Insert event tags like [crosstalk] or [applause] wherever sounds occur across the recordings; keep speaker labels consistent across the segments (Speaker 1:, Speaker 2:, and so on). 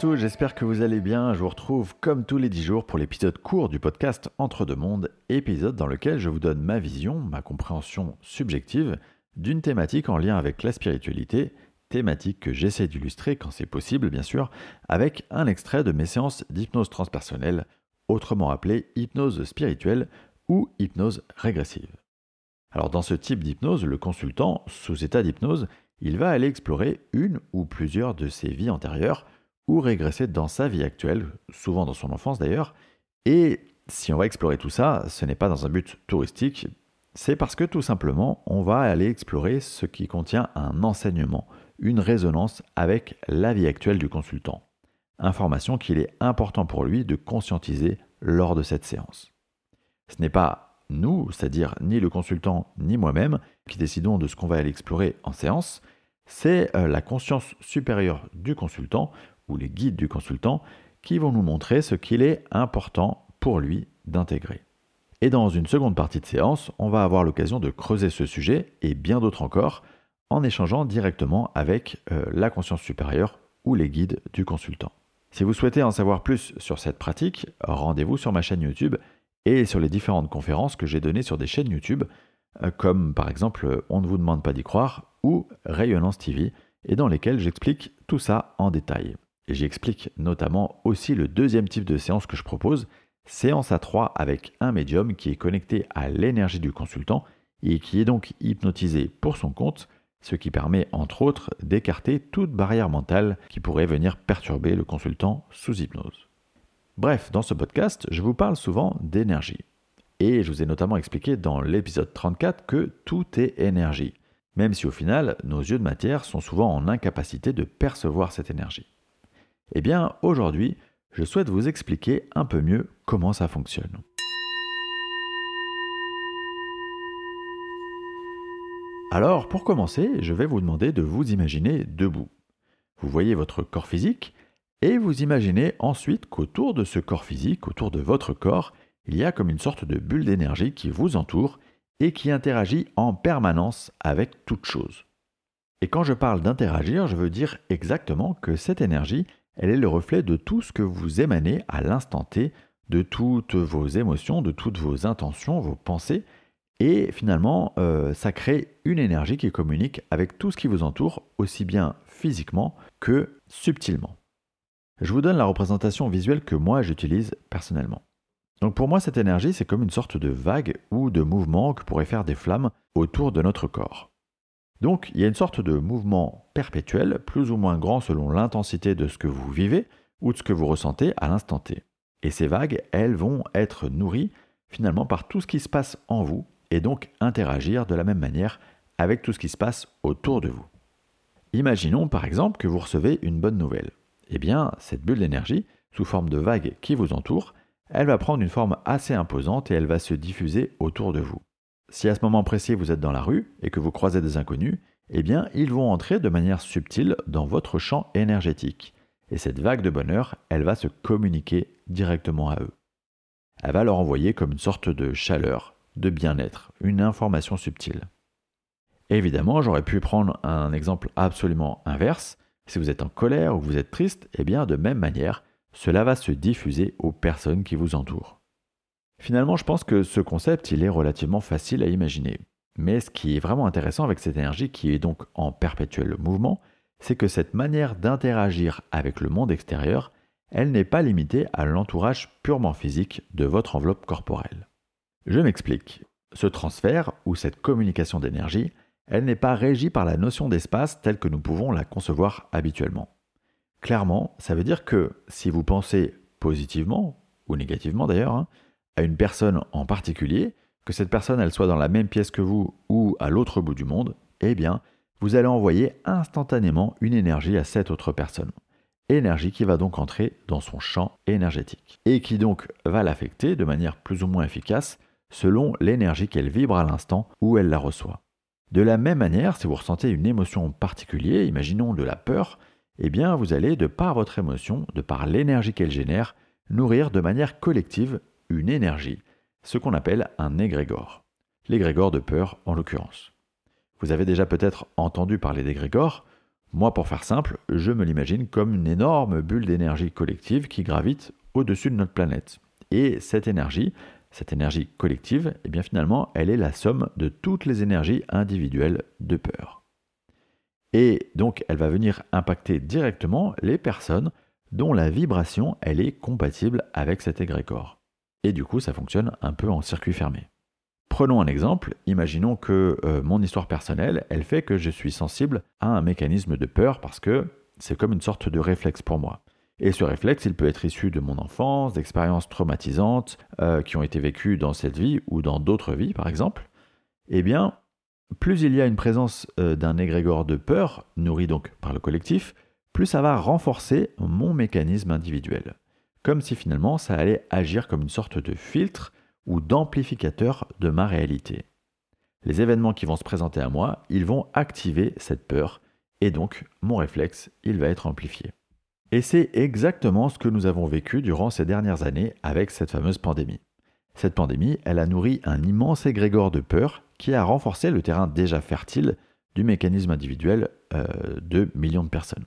Speaker 1: Tous, j'espère que vous allez bien. Je vous retrouve comme tous les 10 jours pour l'épisode court du podcast Entre deux mondes, épisode dans lequel je vous donne ma vision, ma compréhension subjective d'une thématique en lien avec la spiritualité, thématique que j'essaie d'illustrer quand c'est possible bien sûr, avec un extrait de mes séances d'hypnose transpersonnelle, autrement appelée hypnose spirituelle ou hypnose régressive. Alors dans ce type d'hypnose, le consultant, sous état d'hypnose, il va aller explorer une ou plusieurs de ses vies antérieures ou régresser dans sa vie actuelle, souvent dans son enfance d'ailleurs. Et si on va explorer tout ça, ce n'est pas dans un but touristique, c'est parce que tout simplement, on va aller explorer ce qui contient un enseignement, une résonance avec la vie actuelle du consultant. Information qu'il est important pour lui de conscientiser lors de cette séance. Ce n'est pas nous, c'est-à-dire ni le consultant ni moi-même, qui décidons de ce qu'on va aller explorer en séance, c'est euh, la conscience supérieure du consultant ou les guides du consultant qui vont nous montrer ce qu'il est important pour lui d'intégrer. Et dans une seconde partie de séance, on va avoir l'occasion de creuser ce sujet et bien d'autres encore en échangeant directement avec euh, la conscience supérieure ou les guides du consultant. Si vous souhaitez en savoir plus sur cette pratique, rendez-vous sur ma chaîne YouTube et sur les différentes conférences que j'ai données sur des chaînes YouTube, euh, comme par exemple On ne vous demande pas d'y croire ou Rayonnance TV, et dans lesquelles j'explique tout ça en détail. Et j'explique notamment aussi le deuxième type de séance que je propose, séance à 3 avec un médium qui est connecté à l'énergie du consultant et qui est donc hypnotisé pour son compte, ce qui permet entre autres d'écarter toute barrière mentale qui pourrait venir perturber le consultant sous hypnose. Bref, dans ce podcast, je vous parle souvent d'énergie. Et je vous ai notamment expliqué dans l'épisode 34 que tout est énergie, même si au final, nos yeux de matière sont souvent en incapacité de percevoir cette énergie. Eh bien, aujourd'hui, je souhaite vous expliquer un peu mieux comment ça fonctionne. Alors, pour commencer, je vais vous demander de vous imaginer debout. Vous voyez votre corps physique et vous imaginez ensuite qu'autour de ce corps physique, autour de votre corps, il y a comme une sorte de bulle d'énergie qui vous entoure et qui interagit en permanence avec toute chose. Et quand je parle d'interagir, je veux dire exactement que cette énergie, elle est le reflet de tout ce que vous émanez à l'instant T, de toutes vos émotions, de toutes vos intentions, vos pensées, et finalement, euh, ça crée une énergie qui communique avec tout ce qui vous entoure, aussi bien physiquement que subtilement. Je vous donne la représentation visuelle que moi j'utilise personnellement. Donc pour moi, cette énergie, c'est comme une sorte de vague ou de mouvement que pourraient faire des flammes autour de notre corps. Donc il y a une sorte de mouvement perpétuel, plus ou moins grand selon l'intensité de ce que vous vivez ou de ce que vous ressentez à l'instant T. Et ces vagues, elles vont être nourries finalement par tout ce qui se passe en vous et donc interagir de la même manière avec tout ce qui se passe autour de vous. Imaginons par exemple que vous recevez une bonne nouvelle. Eh bien, cette bulle d'énergie, sous forme de vague qui vous entoure, elle va prendre une forme assez imposante et elle va se diffuser autour de vous. Si à ce moment précis vous êtes dans la rue et que vous croisez des inconnus, eh bien ils vont entrer de manière subtile dans votre champ énergétique. Et cette vague de bonheur, elle va se communiquer directement à eux. Elle va leur envoyer comme une sorte de chaleur, de bien-être, une information subtile. Évidemment, j'aurais pu prendre un exemple absolument inverse. Si vous êtes en colère ou vous êtes triste, eh bien de même manière, cela va se diffuser aux personnes qui vous entourent. Finalement, je pense que ce concept, il est relativement facile à imaginer. Mais ce qui est vraiment intéressant avec cette énergie qui est donc en perpétuel mouvement, c'est que cette manière d'interagir avec le monde extérieur, elle n'est pas limitée à l'entourage purement physique de votre enveloppe corporelle. Je m'explique. Ce transfert ou cette communication d'énergie, elle n'est pas régie par la notion d'espace telle que nous pouvons la concevoir habituellement. Clairement, ça veut dire que si vous pensez positivement, ou négativement d'ailleurs, hein, à une personne en particulier, que cette personne elle soit dans la même pièce que vous ou à l'autre bout du monde, eh bien, vous allez envoyer instantanément une énergie à cette autre personne. Énergie qui va donc entrer dans son champ énergétique et qui donc va l'affecter de manière plus ou moins efficace selon l'énergie qu'elle vibre à l'instant où elle la reçoit. De la même manière, si vous ressentez une émotion particulière, imaginons de la peur, eh bien vous allez, de par votre émotion, de par l'énergie qu'elle génère, nourrir de manière collective une énergie, ce qu'on appelle un égrégore. L'égrégore de peur en l'occurrence. Vous avez déjà peut-être entendu parler d'égrégore, Moi, pour faire simple, je me l'imagine comme une énorme bulle d'énergie collective qui gravite au-dessus de notre planète. Et cette énergie, cette énergie collective, eh bien finalement, elle est la somme de toutes les énergies individuelles de peur. Et donc, elle va venir impacter directement les personnes dont la vibration, elle est compatible avec cet égrégore. Et du coup, ça fonctionne un peu en circuit fermé. Prenons un exemple, imaginons que euh, mon histoire personnelle, elle fait que je suis sensible à un mécanisme de peur parce que c'est comme une sorte de réflexe pour moi. Et ce réflexe, il peut être issu de mon enfance, d'expériences traumatisantes euh, qui ont été vécues dans cette vie ou dans d'autres vies, par exemple. Eh bien, plus il y a une présence euh, d'un égrégore de peur, nourri donc par le collectif, plus ça va renforcer mon mécanisme individuel. Comme si finalement ça allait agir comme une sorte de filtre ou d'amplificateur de ma réalité. Les événements qui vont se présenter à moi, ils vont activer cette peur, et donc mon réflexe, il va être amplifié. Et c'est exactement ce que nous avons vécu durant ces dernières années avec cette fameuse pandémie. Cette pandémie, elle a nourri un immense égrégore de peur qui a renforcé le terrain déjà fertile du mécanisme individuel euh, de millions de personnes.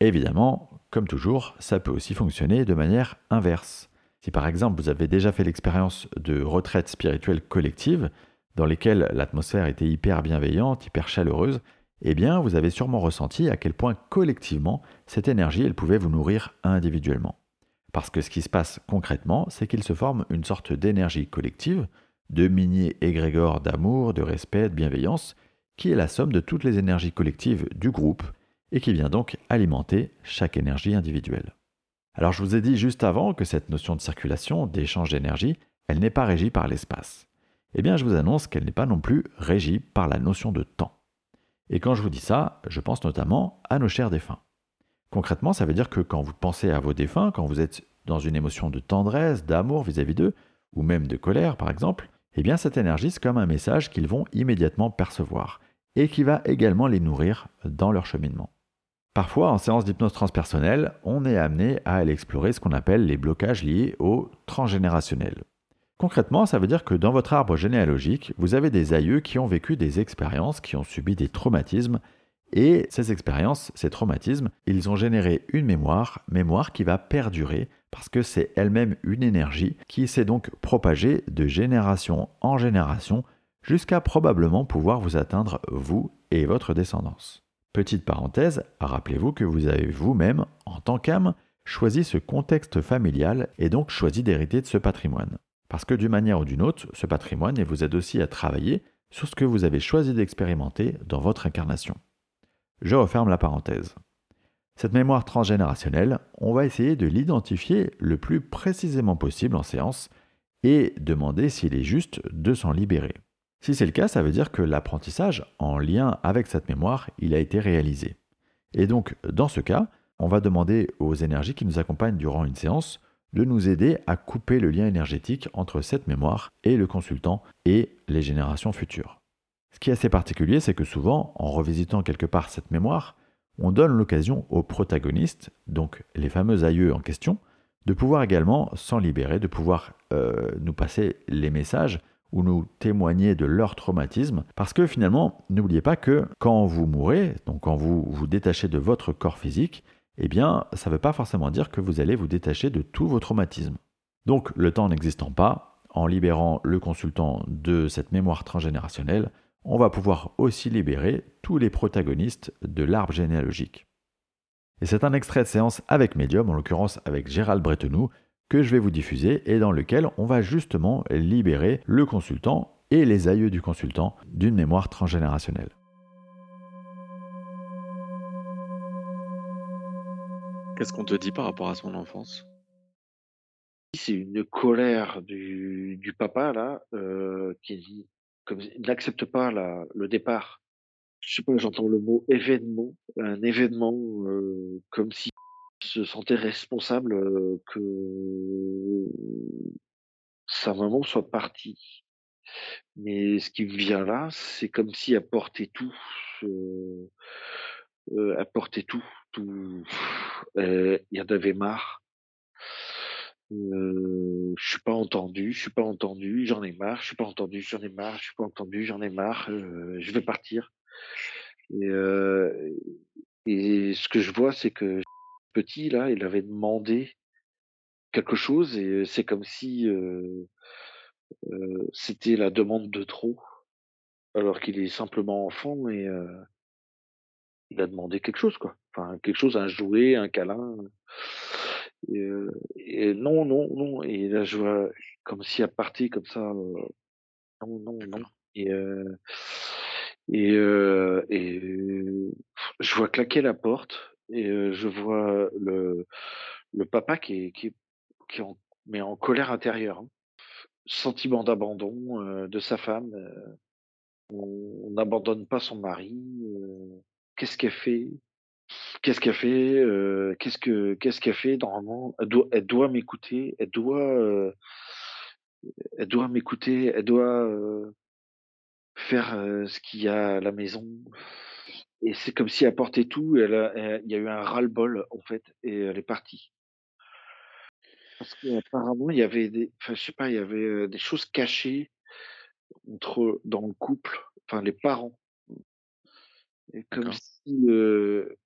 Speaker 1: Évidemment, comme toujours, ça peut aussi fonctionner de manière inverse. Si par exemple vous avez déjà fait l'expérience de retraites spirituelles collectives, dans lesquelles l'atmosphère était hyper bienveillante, hyper chaleureuse, eh bien, vous avez sûrement ressenti à quel point collectivement cette énergie, elle pouvait vous nourrir individuellement. Parce que ce qui se passe concrètement, c'est qu'il se forme une sorte d'énergie collective, de mini égrégore d'amour, de respect, de bienveillance, qui est la somme de toutes les énergies collectives du groupe et qui vient donc alimenter chaque énergie individuelle. Alors je vous ai dit juste avant que cette notion de circulation, d'échange d'énergie, elle n'est pas régie par l'espace. Eh bien je vous annonce qu'elle n'est pas non plus régie par la notion de temps. Et quand je vous dis ça, je pense notamment à nos chers défunts. Concrètement, ça veut dire que quand vous pensez à vos défunts, quand vous êtes dans une émotion de tendresse, d'amour vis-à-vis d'eux, ou même de colère par exemple, eh bien cette énergie, c'est comme un message qu'ils vont immédiatement percevoir, et qui va également les nourrir dans leur cheminement. Parfois, en séance d'hypnose transpersonnelle, on est amené à aller explorer ce qu'on appelle les blocages liés au transgénérationnel. Concrètement, ça veut dire que dans votre arbre généalogique, vous avez des aïeux qui ont vécu des expériences, qui ont subi des traumatismes, et ces expériences, ces traumatismes, ils ont généré une mémoire, mémoire qui va perdurer parce que c'est elle-même une énergie qui s'est donc propagée de génération en génération jusqu'à probablement pouvoir vous atteindre, vous et votre descendance. Petite parenthèse, rappelez-vous que vous avez vous-même, en tant qu'âme, choisi ce contexte familial et donc choisi d'hériter de ce patrimoine. Parce que d'une manière ou d'une autre, ce patrimoine vous aide aussi à travailler sur ce que vous avez choisi d'expérimenter dans votre incarnation. Je referme la parenthèse. Cette mémoire transgénérationnelle, on va essayer de l'identifier le plus précisément possible en séance et demander s'il est juste de s'en libérer. Si c'est le cas, ça veut dire que l'apprentissage en lien avec cette mémoire, il a été réalisé. Et donc, dans ce cas, on va demander aux énergies qui nous accompagnent durant une séance de nous aider à couper le lien énergétique entre cette mémoire et le consultant et les générations futures. Ce qui est assez particulier, c'est que souvent, en revisitant quelque part cette mémoire, on donne l'occasion aux protagonistes, donc les fameux aïeux en question, de pouvoir également s'en libérer, de pouvoir euh, nous passer les messages ou nous témoigner de leur traumatisme. Parce que finalement, n'oubliez pas que quand vous mourrez, donc quand vous vous détachez de votre corps physique, eh bien, ça ne veut pas forcément dire que vous allez vous détacher de tous vos traumatismes. Donc, le temps n'existant pas, en libérant le consultant de cette mémoire transgénérationnelle, on va pouvoir aussi libérer tous les protagonistes de l'arbre généalogique. Et c'est un extrait de séance avec Medium, en l'occurrence avec Gérald Bretenoux, que je vais vous diffuser et dans lequel on va justement libérer le consultant et les aïeux du consultant d'une mémoire transgénérationnelle.
Speaker 2: Qu'est-ce qu'on te dit par rapport à son enfance?
Speaker 3: C'est une colère du, du papa là euh, qui comme n'accepte pas la, le départ. Je sais pas, j'entends le mot événement, un événement euh, comme si se sentait responsable que sa maman soit partie. Mais ce qui vient là, c'est comme si elle portait tout, elle portait tout, tout. Il y en avait marre. Euh, je suis pas entendu, je suis pas entendu, j'en ai marre, je suis pas entendu, j'en ai marre, je suis pas entendu, j'en ai marre, je vais partir. Et ce que je vois, c'est que petit là, il avait demandé quelque chose et c'est comme si, c'était la demande de trop, alors qu'il est simplement enfant et il a demandé quelque chose, quoi. Enfin, quelque chose, un jouet, un câlin, et non, non, non et là, je vois comme si elle partait comme ça, non, non, non et et je vois claquer la porte et heu, je vois le le papa qui est qui est qui est en mais en colère intérieure, hein. Sentiment d'abandon, heu, de sa femme, on n'abandonne pas son mari, qu'est-ce qu'elle fait? Qu'est-ce qu'elle fait? Qu'est-ce que qu'est-ce qu'elle fait normalement? Elle doit elle doit m'écouter, elle doit, elle doit m'écouter, elle doit, faire, ce qu'il y a à la maison et c'est comme si elle portait tout, elle a elle il y a eu un ras-le-bol en fait et elle est partie. Parce qu'apparemment il y avait des enfin je sais pas, il y avait, heu, des choses cachées entre dans le couple, enfin les parents et comme si, heu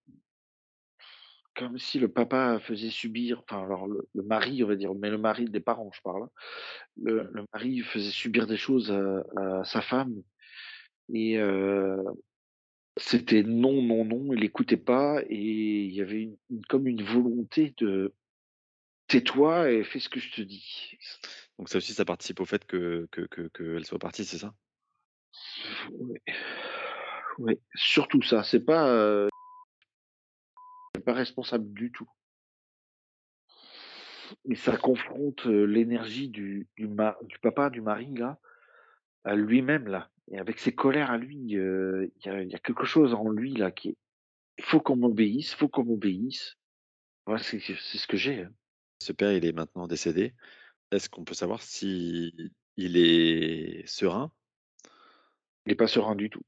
Speaker 3: Comme si le papa faisait subir enfin alors le le mari on va dire, mais le mari des parents je parle, hein. Le le mari faisait subir des choses à à sa femme et heu, c'était non, non, non, il écoutait pas et il y avait une une comme une volonté de: «Tais-toi et fais ce que je te dis».
Speaker 2: Donc ça aussi, ça participe au fait que que que qu'elle soit partie, c'est ça?
Speaker 3: Ouais, ouais, surtout ça, c'est pas, heu, pas responsable du tout. Et ça confronte, heu, l'énergie du du ma du papa, du mari là, À lui-même là et avec ses colères à lui, heu, il y a il y a quelque chose en lui là qui est il faut qu'on m'obéisse, faut qu'on m'obéisse. Voilà, c'est c'est ce que j'ai, hein.
Speaker 2: Ce père, il est maintenant décédé. Est-ce qu'on peut savoir si il est serein?
Speaker 3: Il est pas serein du tout.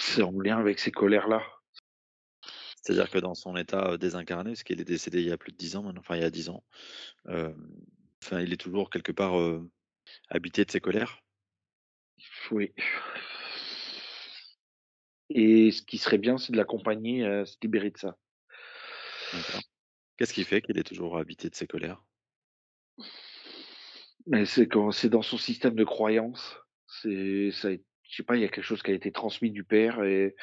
Speaker 3: C'est en lien avec ces colères-là.
Speaker 2: C'est-à-dire que dans son état, heu, désincarné, parce qu'il est décédé il y a plus de 10 ans maintenant, enfin il y a 10 ans, hem, enfin il est toujours quelque part, habité de ses colères?
Speaker 3: Oui [laughs] et ce qui serait bien, c'est de l'accompagner à se libérer de ça.
Speaker 2: D'accord. Qu'est-ce qui fait qu'il est toujours habité de ses colères?
Speaker 3: Mais c'est quand c'est dans son système de croyance, c'est ça a je sais pas, il y a quelque chose qui a été transmis du père et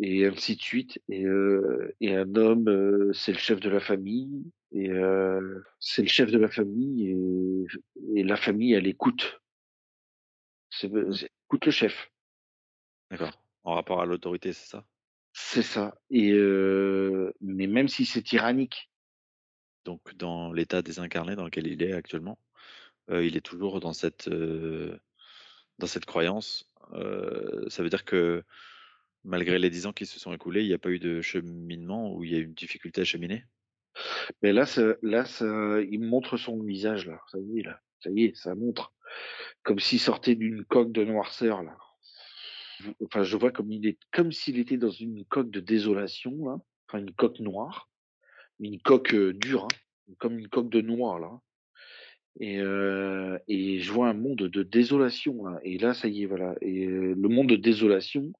Speaker 3: et ainsi de suite et heu et un homme, heu, c'est le chef de la famille et heu, c'est le chef de la famille et et la famille, elle écoute. Écoute le chef.
Speaker 2: D'accord. En rapport à l'autorité, c'est ça?
Speaker 3: C'est ça et mais même si c'est tyrannique,
Speaker 2: Donc dans l'état désincarné dans lequel il est actuellement, il est toujours dans cette, dans cette croyance, ça veut dire que malgré les 10 ans qui se sont écoulés, il n'y a pas eu de cheminement ou il y a eu une difficulté à cheminer?
Speaker 3: mais là là ça il montre son visage là, ça y est là, ça y est, ça montre. Comme s'il sortait d'une coque de noirceur là. Enfin, je vois comme il est comme s'il était dans une coque de désolation là, enfin une coque noire, une coque, heu, dure, hein, comme une coque de noix là. Et heu et je vois un monde de désolation là. Et là ça y est voilà. Et heu, le monde de désolation,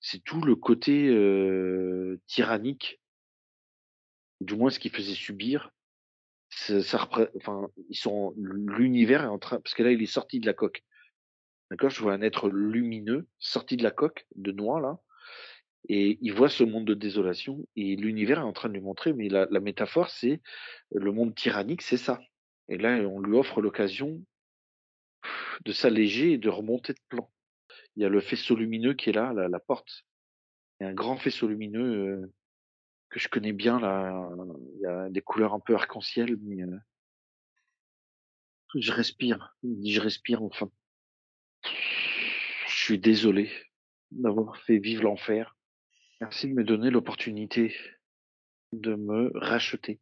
Speaker 3: c'est tout le côté, tyrannique, du moins ce qu'il faisait subir, ça enfin ils sont l'univers est en train parce que là il est sorti de la coque, d'accord? Je vois un être lumineux sorti de la coque de noix là Et il voit ce monde de désolation et l'univers est en train de lui montrer, mais la la métaphore, c'est le monde tyrannique, c'est ça. Et là, on lui offre l'occasion de s'alléger et de remonter de plan. Il y a le faisceau lumineux qui est là, la la porte. Il y a un grand faisceau lumineux, heu, que je connais bien là, il y a des couleurs un peu arc-en-ciel, mais heu, je respire. «Je respire enfin. Je suis désolé d'avoir fait vivre l'enfer. Merci de me donner l'opportunité de me racheter».